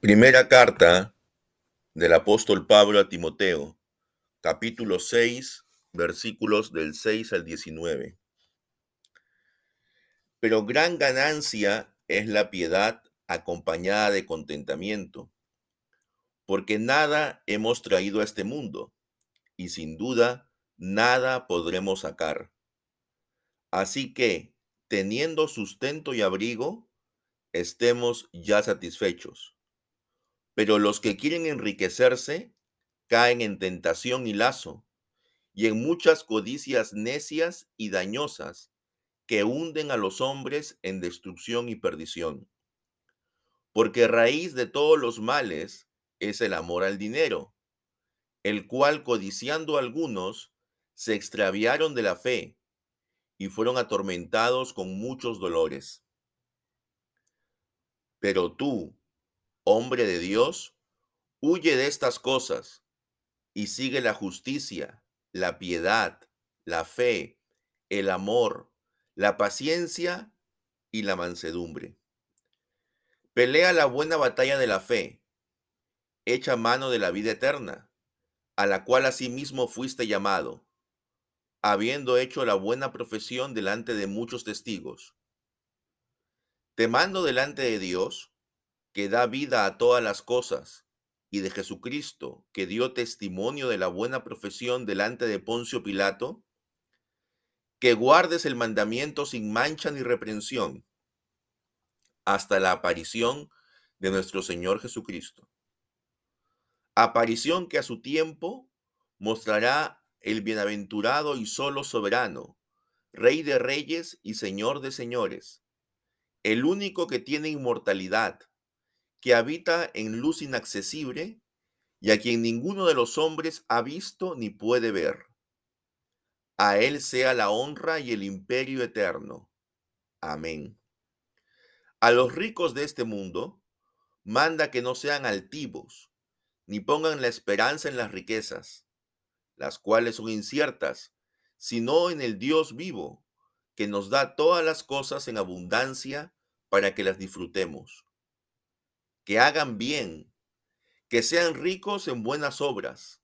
Primera carta del apóstol Pablo a Timoteo, capítulo 6, versículos del 6 al 19. Pero gran ganancia es la piedad acompañada de contentamiento, porque nada hemos traído a este mundo, y sin duda nada podremos sacar. Así que, teniendo sustento y abrigo, estemos ya satisfechos. Pero los que quieren enriquecerse caen en tentación y lazo, y en muchas codicias necias y dañosas que hunden a los hombres en destrucción y perdición. Porque raíz de todos los males es el amor al dinero, el cual codiciando algunos se extraviaron de la fe y fueron atormentados con muchos dolores. Pero tú, hombre de Dios, huye de estas cosas y sigue la justicia, la piedad, la fe, el amor, la paciencia y la mansedumbre. Pelea la buena batalla de la fe, echa mano de la vida eterna, a la cual asimismo fuiste llamado habiendo hecho la buena profesión delante de muchos testigos. Te mando delante de Dios, que da vida a todas las cosas, y de Jesucristo, que dio testimonio de la buena profesión delante de Poncio Pilato, que guardes el mandamiento sin mancha ni reprensión, hasta la aparición de nuestro Señor Jesucristo. Aparición que a su tiempo mostrará el bienaventurado y solo soberano, Rey de reyes y Señor de señores, el único que tiene inmortalidad, que habita en luz inaccesible y a quien ninguno de los hombres ha visto ni puede ver. A Él sea la honra y el imperio eterno. Amén. A los ricos de este mundo, manda que no sean altivos, ni pongan la esperanza en las riquezas las cuales son inciertas, sino en el Dios vivo, que nos da todas las cosas en abundancia para que las disfrutemos. Que hagan bien, que sean ricos en buenas obras,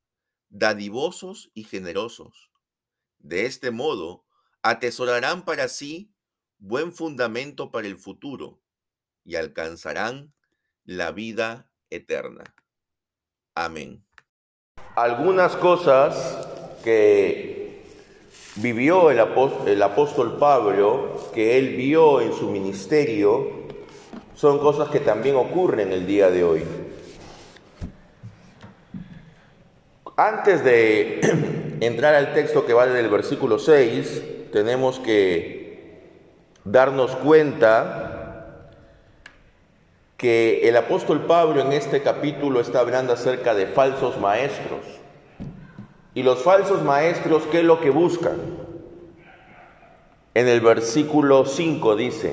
dadivosos y generosos. De este modo, atesorarán para sí buen fundamento para el futuro y alcanzarán la vida eterna. Amén algunas cosas que vivió el apóstol, Pablo, que él vio en su ministerio, son cosas que también ocurren el día de hoy. Antes de entrar al texto que va del versículo 6, tenemos que darnos cuenta que el apóstol Pablo en este capítulo está hablando acerca de falsos maestros. Y los falsos maestros, ¿qué es lo que buscan? En el versículo 5 dice,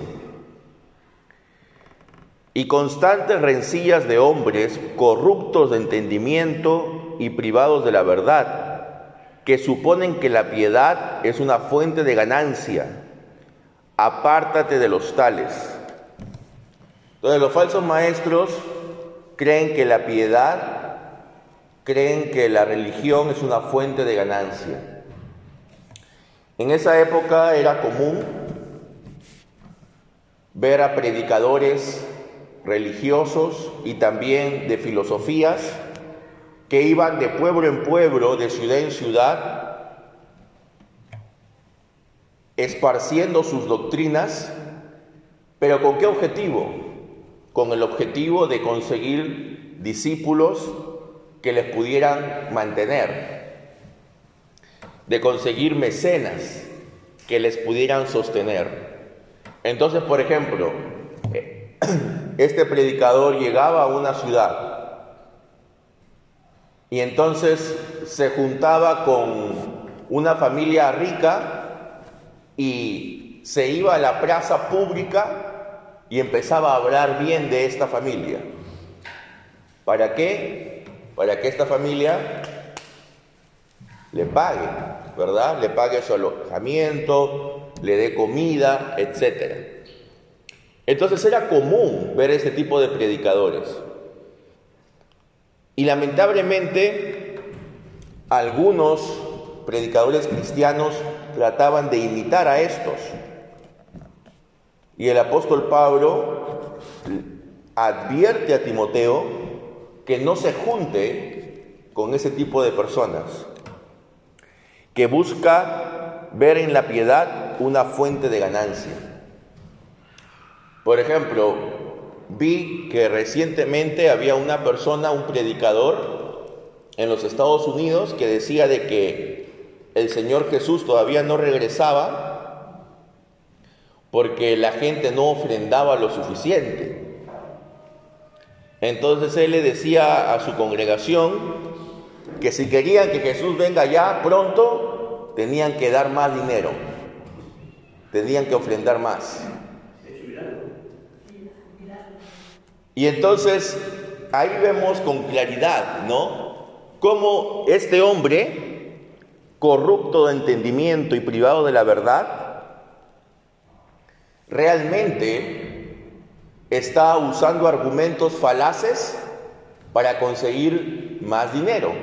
y constantes rencillas de hombres corruptos de entendimiento y privados de la verdad, que suponen que la piedad es una fuente de ganancia. Apártate de los tales. Entonces los falsos maestros creen que la piedad, creen que la religión es una fuente de ganancia. En esa época era común ver a predicadores religiosos y también de filosofías que iban de pueblo en pueblo, de ciudad en ciudad, esparciendo sus doctrinas, pero ¿con qué objetivo? con el objetivo de conseguir discípulos que les pudieran mantener, de conseguir mecenas que les pudieran sostener. Entonces, por ejemplo, este predicador llegaba a una ciudad y entonces se juntaba con una familia rica y se iba a la plaza pública y empezaba a hablar bien de esta familia. ¿Para qué? Para que esta familia le pague, ¿verdad? Le pague su alojamiento, le dé comida, etc. Entonces era común ver este tipo de predicadores. Y lamentablemente algunos predicadores cristianos trataban de imitar a estos. Y el apóstol Pablo advierte a Timoteo que no se junte con ese tipo de personas, que busca ver en la piedad una fuente de ganancia. Por ejemplo, vi que recientemente había una persona, un predicador en los Estados Unidos que decía de que el Señor Jesús todavía no regresaba porque la gente no ofrendaba lo suficiente. Entonces él le decía a su congregación que si querían que Jesús venga ya pronto, tenían que dar más dinero, tenían que ofrendar más. Y entonces ahí vemos con claridad, ¿no? Cómo este hombre, corrupto de entendimiento y privado de la verdad, realmente está usando argumentos falaces para conseguir más dinero.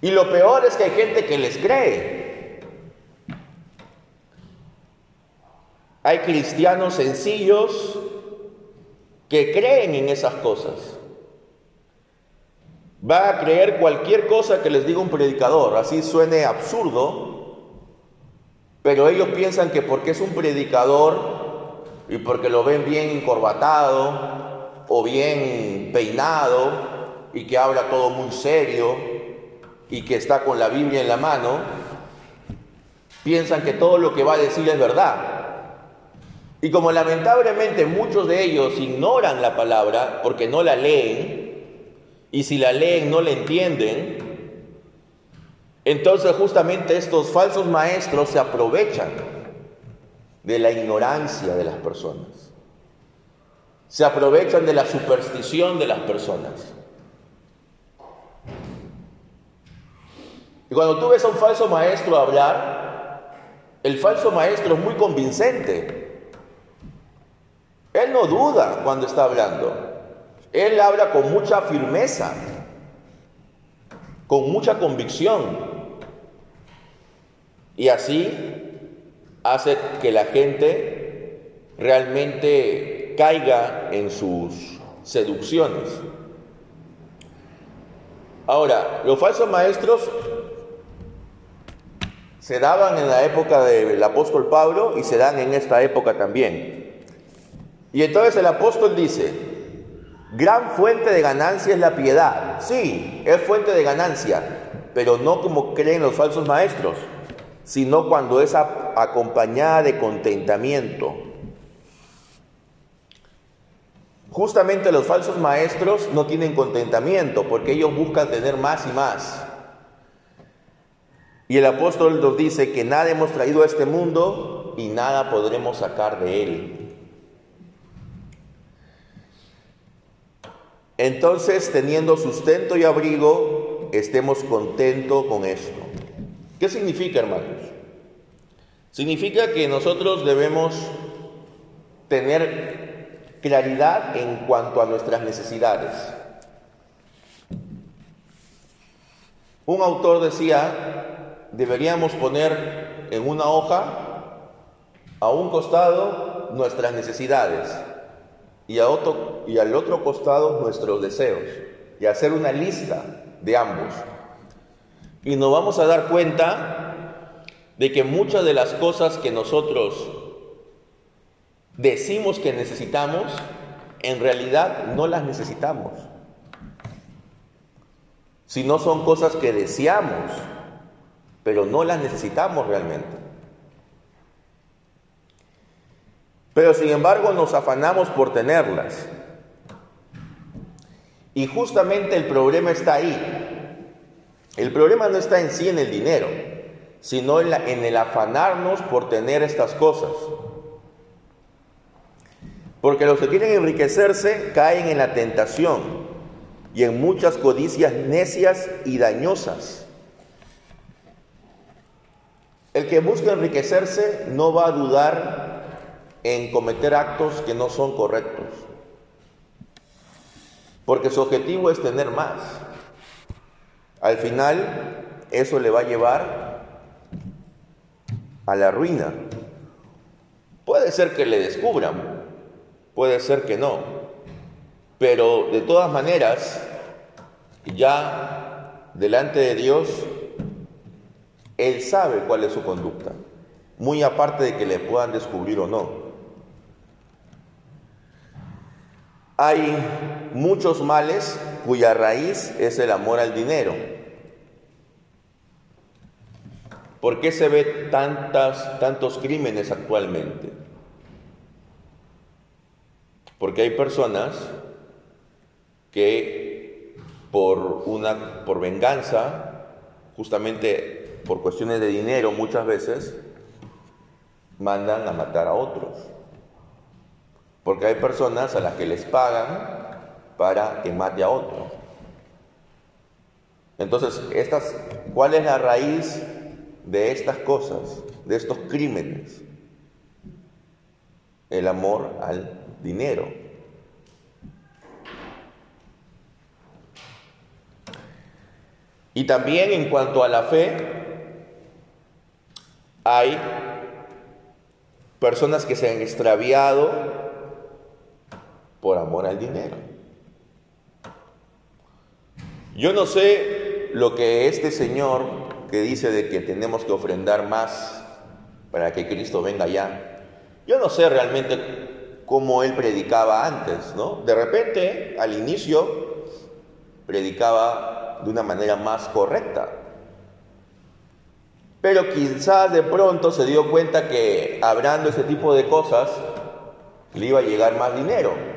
Y lo peor es que hay gente que les cree. Hay cristianos sencillos que creen en esas cosas. Va a creer cualquier cosa que les diga un predicador, así suene absurdo, pero ellos piensan que porque es un predicador y porque lo ven bien encorbatado o bien peinado y que habla todo muy serio y que está con la Biblia en la mano, piensan que todo lo que va a decir es verdad. Y como lamentablemente muchos de ellos ignoran la palabra porque no la leen, y si la leen no la entienden, entonces justamente estos falsos maestros se aprovechan de la ignorancia de las personas. Se aprovechan de la superstición de las personas. Y cuando tú ves a un falso maestro hablar, el falso maestro es muy convincente. Él no duda cuando está hablando. Él habla con mucha firmeza, con mucha convicción. Y así hace que la gente realmente caiga en sus seducciones. Ahora, los falsos maestros se daban en la época del apóstol Pablo y se dan en esta época también. Y entonces el apóstol dice, gran fuente de ganancia es la piedad. Sí, es fuente de ganancia, pero no como creen los falsos maestros, sino cuando es acompañada de contentamiento. Justamente los falsos maestros no tienen contentamiento porque ellos buscan tener más y más. Y el apóstol nos dice que nada hemos traído a este mundo y nada podremos sacar de él. Entonces, teniendo sustento y abrigo, estemos contentos con esto. ¿Qué significa, hermanos? Significa que nosotros debemos tener claridad en cuanto a nuestras necesidades. Un autor decía, deberíamos poner en una hoja a un costado nuestras necesidades y, al otro costado nuestros deseos y hacer una lista de ambos. Y nos vamos a dar cuenta de que muchas de las cosas que nosotros decimos que necesitamos, en realidad no las necesitamos. Si no son cosas que deseamos, pero no las necesitamos realmente. Pero sin embargo nos afanamos por tenerlas. Y justamente el problema está ahí. El problema no está en sí en el dinero, sino en, en el afanarnos por tener estas cosas. Porque los que quieren enriquecerse caen en la tentación y en muchas codicias necias y dañosas. El que busca enriquecerse no va a dudar en cometer actos que no son correctos. porque su objetivo es tener más. Al final, eso le va a llevar a la ruina. Puede ser que le descubran, puede ser que no, pero de todas maneras, ya delante de Dios, Él sabe cuál es su conducta, muy aparte de que le puedan descubrir o no. Hay muchos males cuya raíz es el amor al dinero. ¿Por qué se ve tantas, tantos crímenes actualmente? Porque hay personas que por una por venganza, justamente por cuestiones de dinero muchas veces mandan a matar a otros. Porque hay personas a las que les pagan para que mate a otro. Entonces, ¿cuál es la raíz de estas cosas, de estos crímenes? El amor al dinero. Y también en cuanto a la fe, hay personas que se han extraviado por amor al dinero. Yo no sé lo que este Señor que dice de que tenemos que ofrendar más para que Cristo venga ya. Yo no sé realmente cómo él predicaba antes, ¿no? De repente, al inicio, predicaba de una manera más correcta. Pero quizás de pronto se dio cuenta que hablando ese tipo de cosas le iba a llegar más dinero.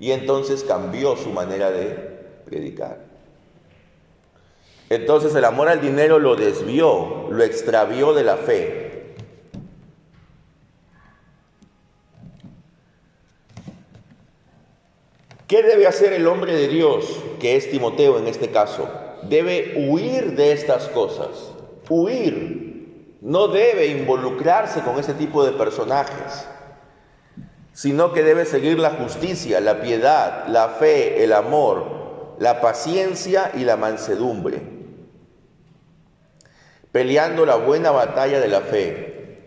Y entonces cambió su manera de predicar. Entonces el amor al dinero lo desvió, lo extravió de la fe. ¿Qué debe hacer el hombre de Dios, que es Timoteo en este caso? Debe huir de estas cosas, huir. No debe involucrarse con ese tipo de personajes sino que debe seguir la justicia, la piedad, la fe, el amor, la paciencia y la mansedumbre, peleando la buena batalla de la fe.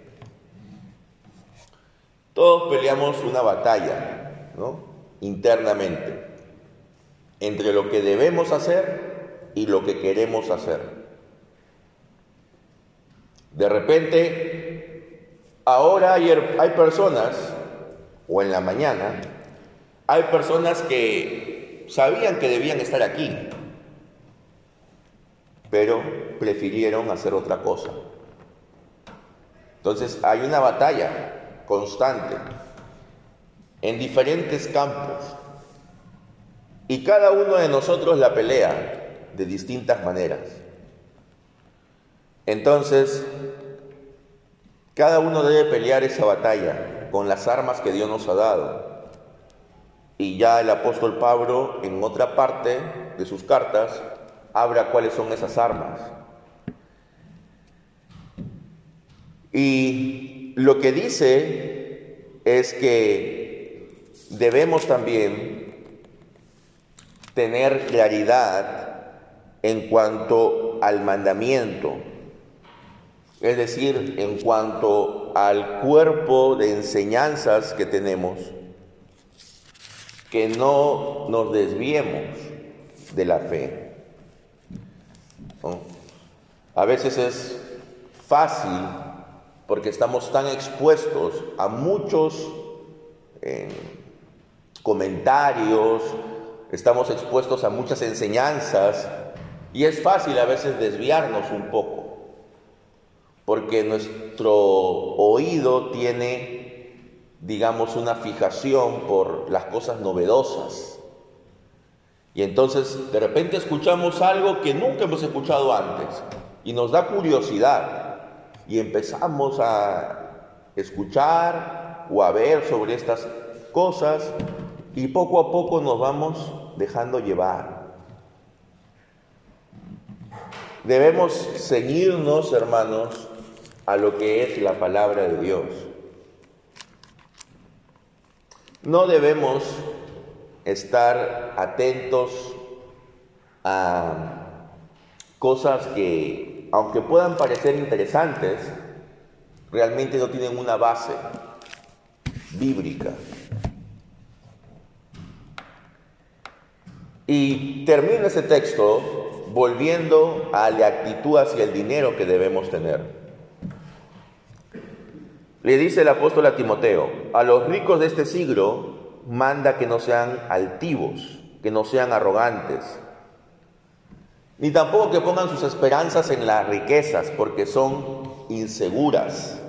Todos peleamos una batalla, ¿no? Internamente, entre lo que debemos hacer y lo que queremos hacer. De repente, ahora hay, hay personas o en la mañana, hay personas que sabían que debían estar aquí, pero prefirieron hacer otra cosa. Entonces hay una batalla constante en diferentes campos y cada uno de nosotros la pelea de distintas maneras. Entonces, cada uno debe pelear esa batalla con las armas que Dios nos ha dado. Y ya el apóstol Pablo en otra parte de sus cartas habla cuáles son esas armas. Y lo que dice es que debemos también tener claridad en cuanto al mandamiento es decir, en cuanto al cuerpo de enseñanzas que tenemos, que no nos desviemos de la fe. A veces es fácil porque estamos tan expuestos a muchos eh, comentarios, estamos expuestos a muchas enseñanzas y es fácil a veces desviarnos un poco porque nuestro oído tiene, digamos, una fijación por las cosas novedosas. Y entonces de repente escuchamos algo que nunca hemos escuchado antes y nos da curiosidad y empezamos a escuchar o a ver sobre estas cosas y poco a poco nos vamos dejando llevar. Debemos seguirnos, hermanos, a lo que es la palabra de Dios. No debemos estar atentos a cosas que, aunque puedan parecer interesantes, realmente no tienen una base bíblica. Y termino ese texto volviendo a la actitud hacia el dinero que debemos tener. Le dice el apóstol a Timoteo, a los ricos de este siglo manda que no sean altivos, que no sean arrogantes, ni tampoco que pongan sus esperanzas en las riquezas, porque son inseguras.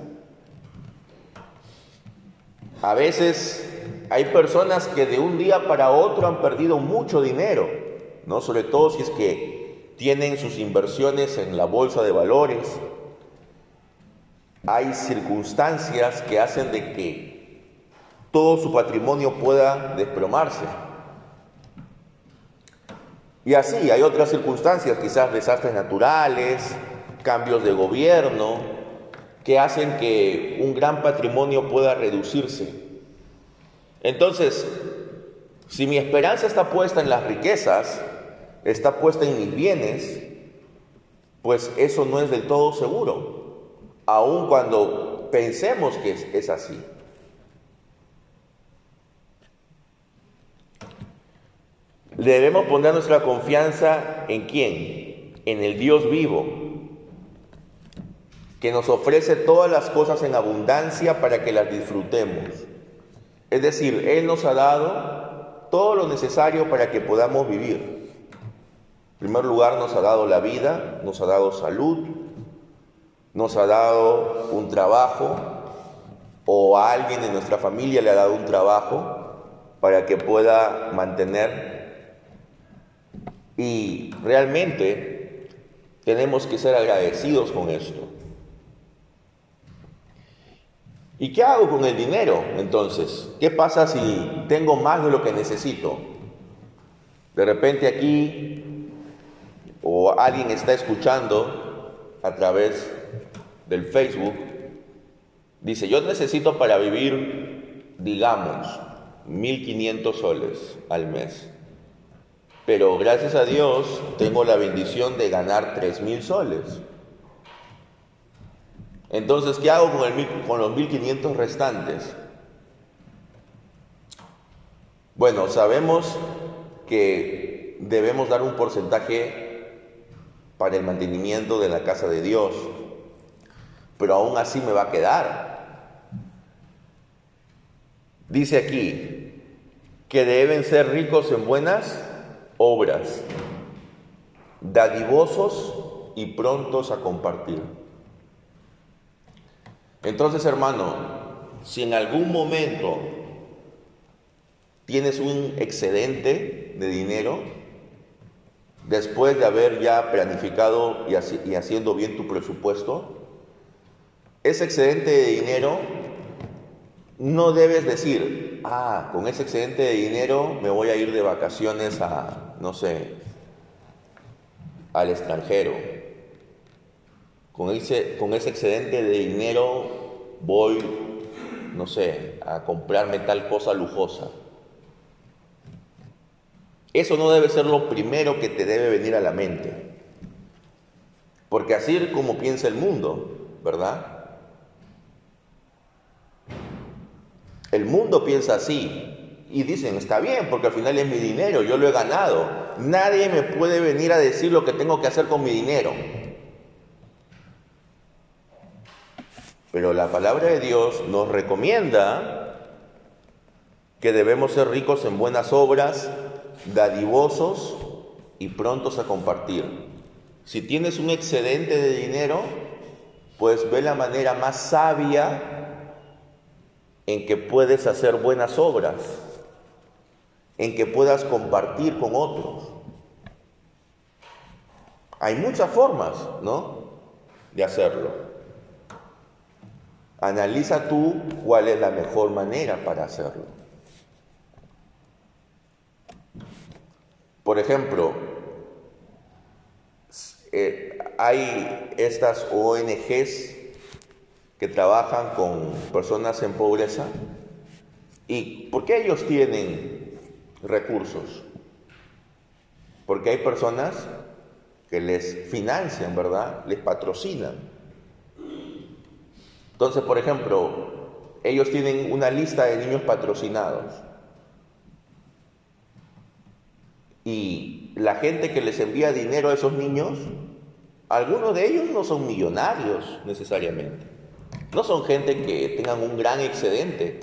A veces hay personas que de un día para otro han perdido mucho dinero, ¿no? Sobre todo si es que tienen sus inversiones en la bolsa de valores hay circunstancias que hacen de que todo su patrimonio pueda desplomarse. Y así, hay otras circunstancias, quizás desastres naturales, cambios de gobierno, que hacen que un gran patrimonio pueda reducirse. Entonces, si mi esperanza está puesta en las riquezas, está puesta en mis bienes, pues eso no es del todo seguro aun cuando pensemos que es, así. Debemos poner nuestra confianza en quién? En el Dios vivo, que nos ofrece todas las cosas en abundancia para que las disfrutemos. Es decir, Él nos ha dado todo lo necesario para que podamos vivir. En primer lugar, nos ha dado la vida, nos ha dado salud, nos ha dado un trabajo o a alguien de nuestra familia le ha dado un trabajo para que pueda mantener. Y realmente tenemos que ser agradecidos con esto. ¿Y qué hago con el dinero entonces? ¿Qué pasa si tengo más de lo que necesito? De repente aquí o alguien está escuchando a través del Facebook, dice, yo necesito para vivir, digamos, 1.500 soles al mes. Pero gracias a Dios tengo la bendición de ganar 3.000 soles. Entonces, ¿qué hago con, el, con los 1.500 restantes? Bueno, sabemos que debemos dar un porcentaje para el mantenimiento de la casa de Dios, pero aún así me va a quedar. Dice aquí que deben ser ricos en buenas obras, dadivosos y prontos a compartir. Entonces, hermano, si en algún momento tienes un excedente de dinero, después de haber ya planificado y, haciendo bien tu presupuesto, ese excedente de dinero, no debes decir, ah, con ese excedente de dinero me voy a ir de vacaciones a, no sé, al extranjero. Con ese, con ese excedente de dinero voy, no sé, a comprarme tal cosa lujosa. Eso no debe ser lo primero que te debe venir a la mente. Porque así es como piensa el mundo, ¿verdad? El mundo piensa así y dicen, está bien, porque al final es mi dinero, yo lo he ganado. Nadie me puede venir a decir lo que tengo que hacer con mi dinero. Pero la palabra de Dios nos recomienda que debemos ser ricos en buenas obras, dadivosos y prontos a compartir. Si tienes un excedente de dinero, pues ve la manera más sabia en que puedes hacer buenas obras, en que puedas compartir con otros. Hay muchas formas, ¿no? De hacerlo. Analiza tú cuál es la mejor manera para hacerlo. Por ejemplo, eh, hay estas ONGs que trabajan con personas en pobreza. ¿Y por qué ellos tienen recursos. Porque hay personas que les financian, ¿verdad? Les patrocinan. Entonces, por ejemplo, ellos tienen una lista de niños patrocinados. Y la gente que les envía dinero a esos niños, algunos de ellos no son millonarios necesariamente. No son gente que tengan un gran excedente,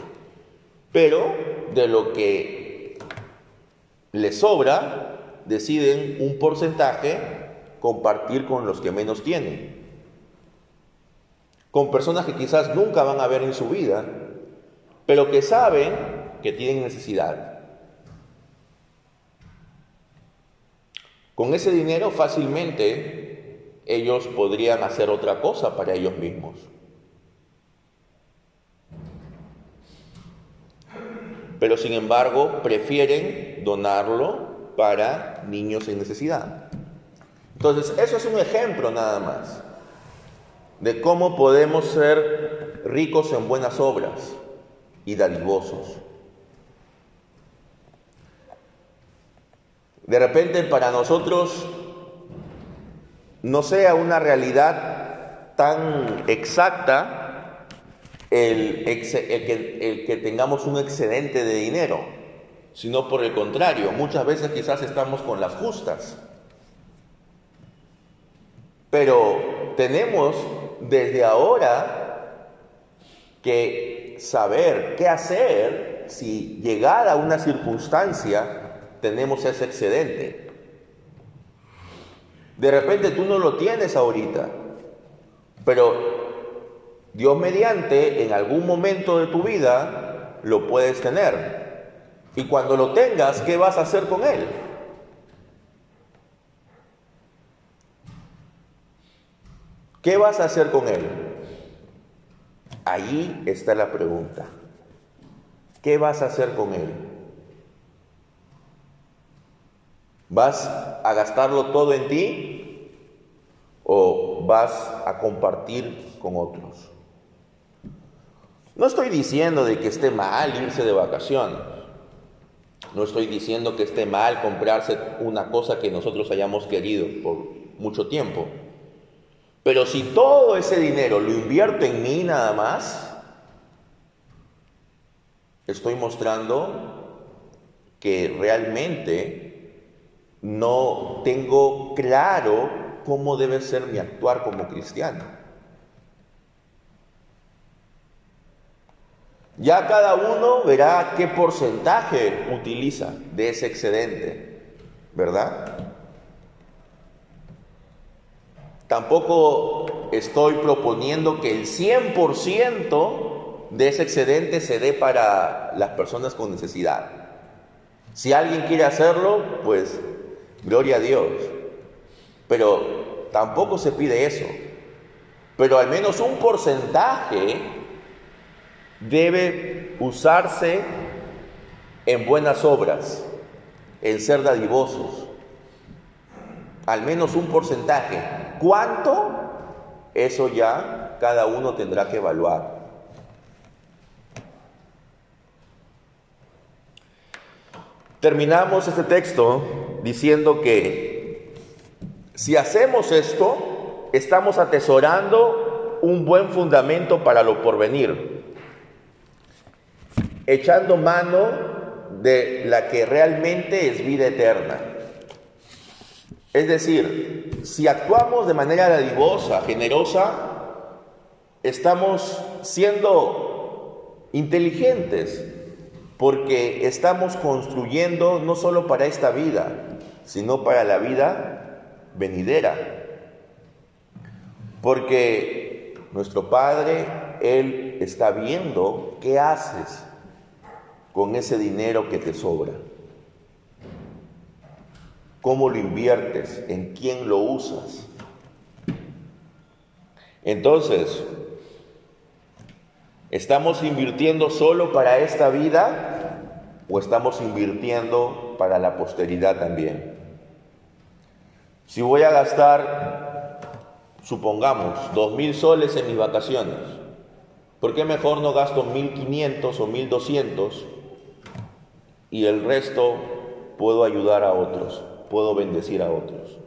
pero de lo que les sobra, deciden un porcentaje compartir con los que menos tienen. Con personas que quizás nunca van a ver en su vida, pero que saben que tienen necesidad. Con ese dinero fácilmente ellos podrían hacer otra cosa para ellos mismos. Pero sin embargo prefieren donarlo para niños en necesidad. Entonces, eso es un ejemplo nada más de cómo podemos ser ricos en buenas obras y dadivosos. De repente para nosotros no sea una realidad tan exacta el, que, tengamos un excedente de dinero, sino por el contrario, muchas veces quizás estamos con las justas. Pero tenemos desde ahora que saber qué hacer si llegada una circunstancia tenemos ese excedente. De repente tú no lo tienes ahorita, pero Dios mediante en algún momento de tu vida lo puedes tener. Y cuando lo tengas, ¿qué vas a hacer con él? ¿Qué vas a hacer con él? Ahí está la pregunta. ¿Qué vas a hacer con él? ¿Vas a gastarlo todo en ti o vas a compartir con otros? No estoy diciendo de que esté mal irse de vacaciones. No estoy diciendo que esté mal comprarse una cosa que nosotros hayamos querido por mucho tiempo. Pero si todo ese dinero lo invierto en mí nada más, estoy mostrando que realmente no tengo claro cómo debe ser mi actuar como cristiano. Ya cada uno verá qué porcentaje utiliza de ese excedente, ¿verdad? Tampoco estoy proponiendo que el 100% de ese excedente se dé para las personas con necesidad. Si alguien quiere hacerlo, pues gloria a Dios. Pero tampoco se pide eso. Pero al menos un porcentaje debe usarse en buenas obras, en ser dadivosos. Al menos un porcentaje. ¿Cuánto? Eso ya cada uno tendrá que evaluar. Terminamos este texto diciendo que si hacemos esto, estamos atesorando un buen fundamento para lo porvenir, echando mano de la que realmente es vida eterna. Es decir, si actuamos de manera dadivosa, generosa, estamos siendo inteligentes porque estamos construyendo no solo para esta vida, sino para la vida venidera. Porque nuestro Padre, Él está viendo qué haces con ese dinero que te sobra cómo lo inviertes, en quién lo usas. Entonces, ¿estamos invirtiendo solo para esta vida o estamos invirtiendo para la posteridad también? Si voy a gastar, supongamos, dos mil soles en mis vacaciones, ¿por qué mejor no gasto mil quinientos o mil doscientos y el resto puedo ayudar a otros, puedo bendecir a otros.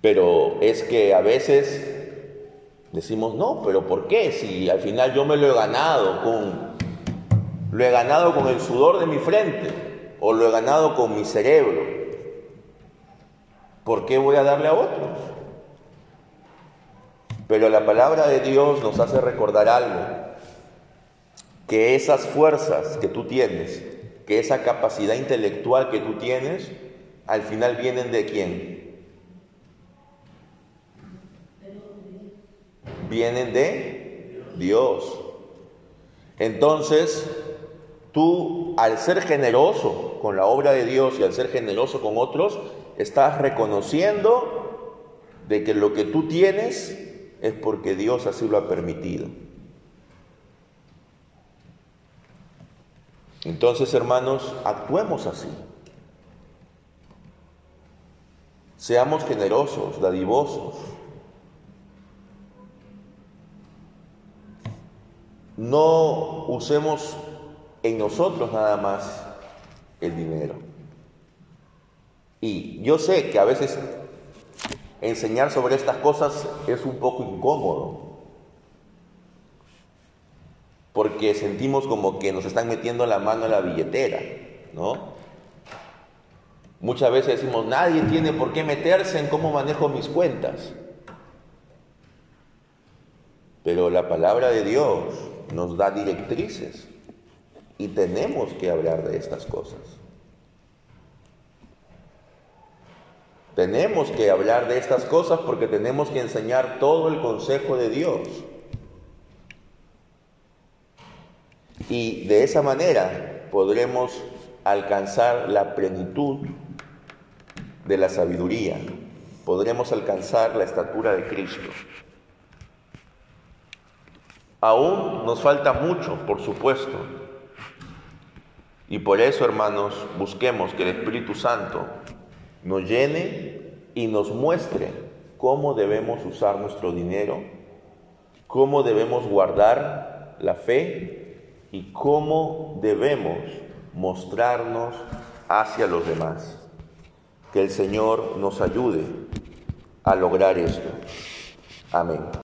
Pero es que a veces decimos, no, pero ¿por qué? Si al final yo me lo he ganado con, lo he ganado con el sudor de mi frente o lo he ganado con mi cerebro. ¿Por qué voy a darle a otros? Pero la palabra de Dios nos hace recordar algo, que esas fuerzas que tú tienes, que esa capacidad intelectual que tú tienes, al final vienen de quién? Vienen de Dios. Entonces, tú al ser generoso con la obra de Dios y al ser generoso con otros, estás reconociendo de que lo que tú tienes es porque Dios así lo ha permitido. Entonces, hermanos, actuemos así. Seamos generosos, dadivosos. No usemos en nosotros nada más el dinero. Y yo sé que a veces enseñar sobre estas cosas es un poco incómodo, porque sentimos como que nos están metiendo la mano en la billetera, ¿no? Muchas veces decimos, nadie tiene por qué meterse en cómo manejo mis cuentas. Pero la palabra de Dios nos da directrices y tenemos que hablar de estas cosas. Tenemos que hablar de estas cosas porque tenemos que enseñar todo el consejo de Dios. Y de esa manera podremos alcanzar la plenitud de la sabiduría, podremos alcanzar la estatura de Cristo. Aún nos falta mucho, por supuesto. Y por eso, hermanos, busquemos que el Espíritu Santo nos llene y nos muestre cómo debemos usar nuestro dinero, cómo debemos guardar la fe y cómo debemos mostrarnos hacia los demás. Que el Señor nos ayude a lograr esto. Amén.